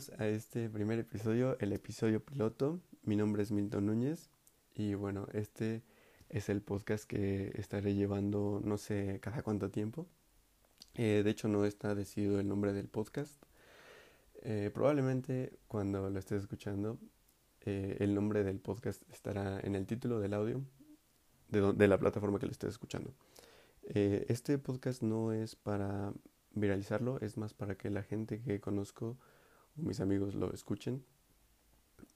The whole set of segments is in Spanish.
bienvenidos a este primer episodio, el episodio piloto. Mi nombre es Milton Núñez y bueno, este es el podcast que estaré llevando no sé cada cuánto tiempo. Eh, de hecho no está decidido el nombre del podcast. Eh, probablemente cuando lo estés escuchando eh, el nombre del podcast estará en el título del audio de, de la plataforma que lo estés escuchando. este podcast no es para viralizarlo, es más para que la gente que conozco mis amigos lo escuchen.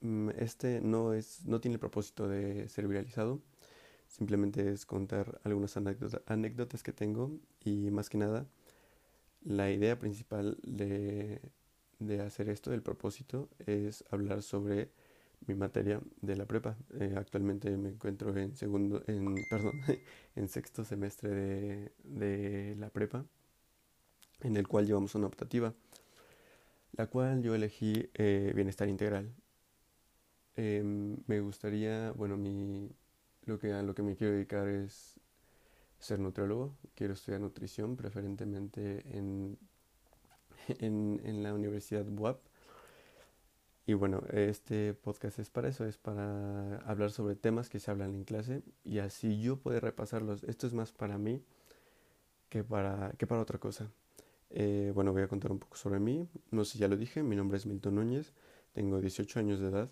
Mm, este no es no tiene el propósito de ser viralizado, simplemente es contar algunas anécdotas, que tengo y más que nada la idea principal de, de hacer esto, el propósito, es hablar sobre mi materia de la prepa. Eh, actualmente me encuentro en segundo, en, perdón, en sexto semestre de, de la prepa en el cual llevamos una optativa, la cual yo elegí eh, bienestar integral. Em, me gustaría, bueno, mi, lo que, a lo que me quiero dedicar es ser nutriólogo, quiero estudiar nutrición, preferentemente en, en, en la Universidad WAP. Y bueno, este podcast es para eso, es para hablar sobre temas que se hablan en clase y así yo poder repasarlos. Esto es más para mí que para, que para otra cosa. Eh, bueno, voy a contar un poco sobre mí. No sé si ya lo dije, mi nombre es Milton Núñez, tengo 18 años de edad.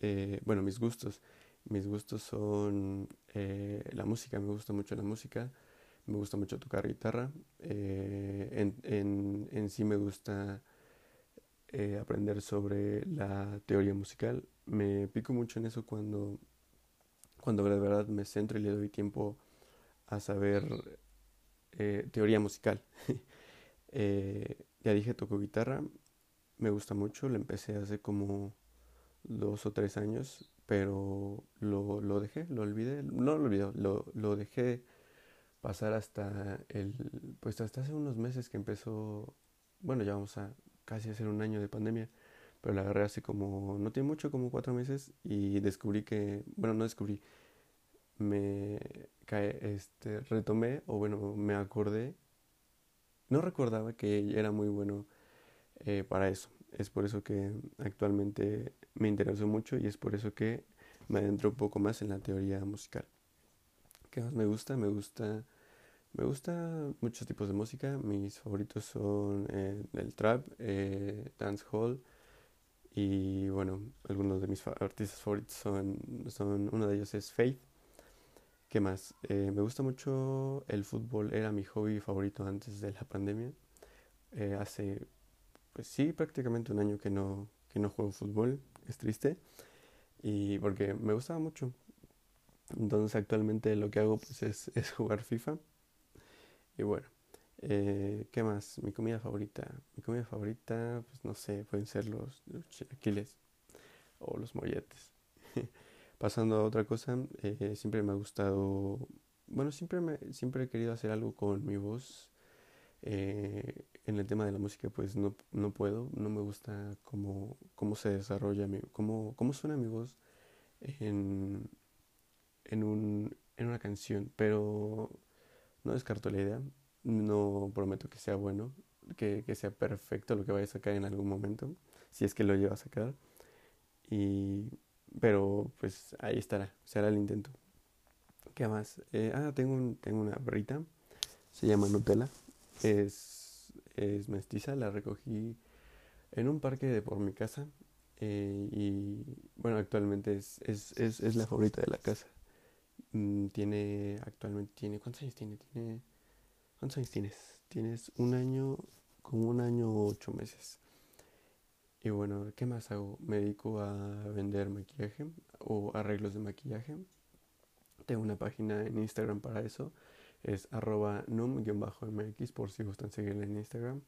Eh, bueno, mis gustos. Mis gustos son eh, la música, me gusta mucho la música, me gusta mucho tocar guitarra. En, en, sí me gusta aprender sobre la teoría musical. Me pico mucho en eso cuando, cuando de verdad me centro y le doy tiempo a saber teoría musical. Eh, ya dije, toco guitarra, me gusta mucho, lo empecé hace como dos o tres años, pero lo, lo dejé, lo olvidé, no lo olvidé, lo, lo dejé pasar hasta el, pues hasta hace unos meses que empezó, bueno, ya vamos a casi hacer un año de pandemia, pero la agarré hace como, no tiene mucho, como cuatro meses y descubrí que, bueno, no descubrí, me cae, este, retomé o bueno, me acordé no recordaba que era muy bueno eh, para eso. Es por eso que actualmente me interesó mucho y es por eso que me adentro un poco más en la teoría musical. ¿Qué más me gusta? Me gusta, me gusta muchos tipos de música. Mis favoritos son eh, el trap, eh, dancehall y bueno, algunos de mis artistas favoritos son, son uno de ellos es Faith ¿Qué más? Eh, me gusta mucho el fútbol, era mi hobby favorito antes de la pandemia. Eh, hace, pues sí, prácticamente un año que no, que no juego fútbol, es triste, y porque me gustaba mucho. Entonces actualmente lo que hago pues es, es jugar FIFA. Y bueno, eh, ¿qué más? Mi comida favorita. Mi comida favorita, pues no sé, pueden ser los, los chilaquiles o los molletes. Pasando a otra cosa, eh, siempre me ha gustado, bueno, siempre, me, siempre he querido hacer algo con mi voz. Eh, en el tema de la música, pues no, no puedo, no me gusta cómo, cómo se desarrolla, mi, cómo, cómo suena mi voz en, en, un, en una canción, pero no descarto la idea, no prometo que sea bueno, que, que sea perfecto lo que vaya a sacar en algún momento, si es que lo lleva a sacar. Y pero pues ahí estará, será el intento. ¿Qué más? Eh, ah, tengo, un, tengo una brita, se llama Nutella, es, es mestiza, la recogí en un parque de por mi casa eh, y bueno, actualmente es, es, es, es, la favorita de la casa. Mm, tiene, actualmente tiene, ¿cuántos años tiene? Tiene, ¿cuántos años tienes? Tienes un año, como un año ocho meses. Y bueno, ¿qué más hago? Me dedico a vender maquillaje o arreglos de maquillaje. Tengo una página en Instagram para eso. Es arroba num-mx por si gustan seguirla en Instagram.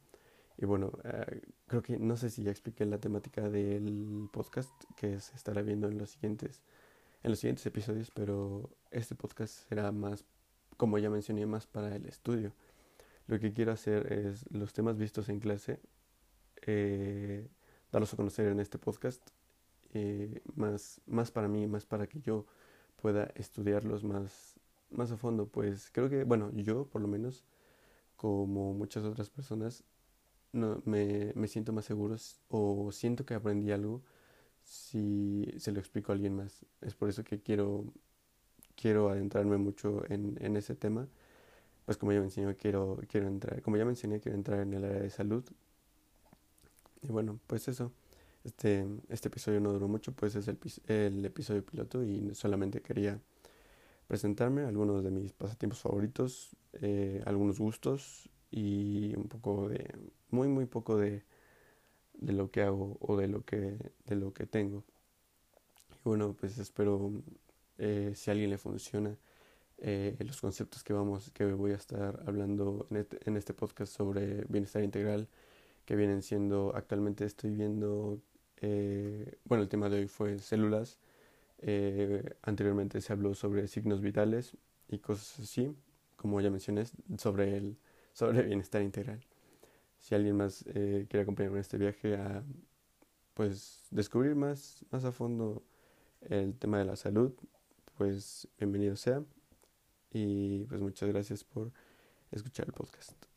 Y bueno, eh, creo que no sé si ya expliqué la temática del podcast que se estará viendo en los siguientes, en los siguientes episodios, pero este podcast será más, como ya mencioné, más para el estudio. Lo que quiero hacer es los temas vistos en clase. Eh, darlos a conocer en este podcast, eh, más, más para mí, más para que yo pueda estudiarlos más, más a fondo, pues creo que, bueno, yo por lo menos, como muchas otras personas, no, me, me siento más seguro o siento que aprendí algo si se lo explico a alguien más. Es por eso que quiero, quiero adentrarme mucho en, en ese tema. Pues como ya mencioné, quiero, quiero entrar, como ya mencioné, quiero entrar en el área de salud. Y bueno, pues eso. Este, este episodio no duró mucho, pues es el, el episodio piloto y solamente quería presentarme algunos de mis pasatiempos favoritos, eh, algunos gustos y un poco de, muy muy poco de, de lo que hago o de lo que, de lo que tengo. Y bueno, pues espero eh, si a alguien le funciona eh, los conceptos que vamos, que voy a estar hablando en este, en este podcast sobre bienestar integral, que vienen siendo, actualmente estoy viendo, eh, bueno, el tema de hoy fue células, anteriormente se habló sobre signos vitales y cosas así, como ya mencioné, sobre el sobre bienestar integral si alguien más eh, quiere acompañarme en este viaje a pues descubrir más, más a fondo el tema de la salud, pues bienvenido sea y pues muchas gracias por escuchar el podcast.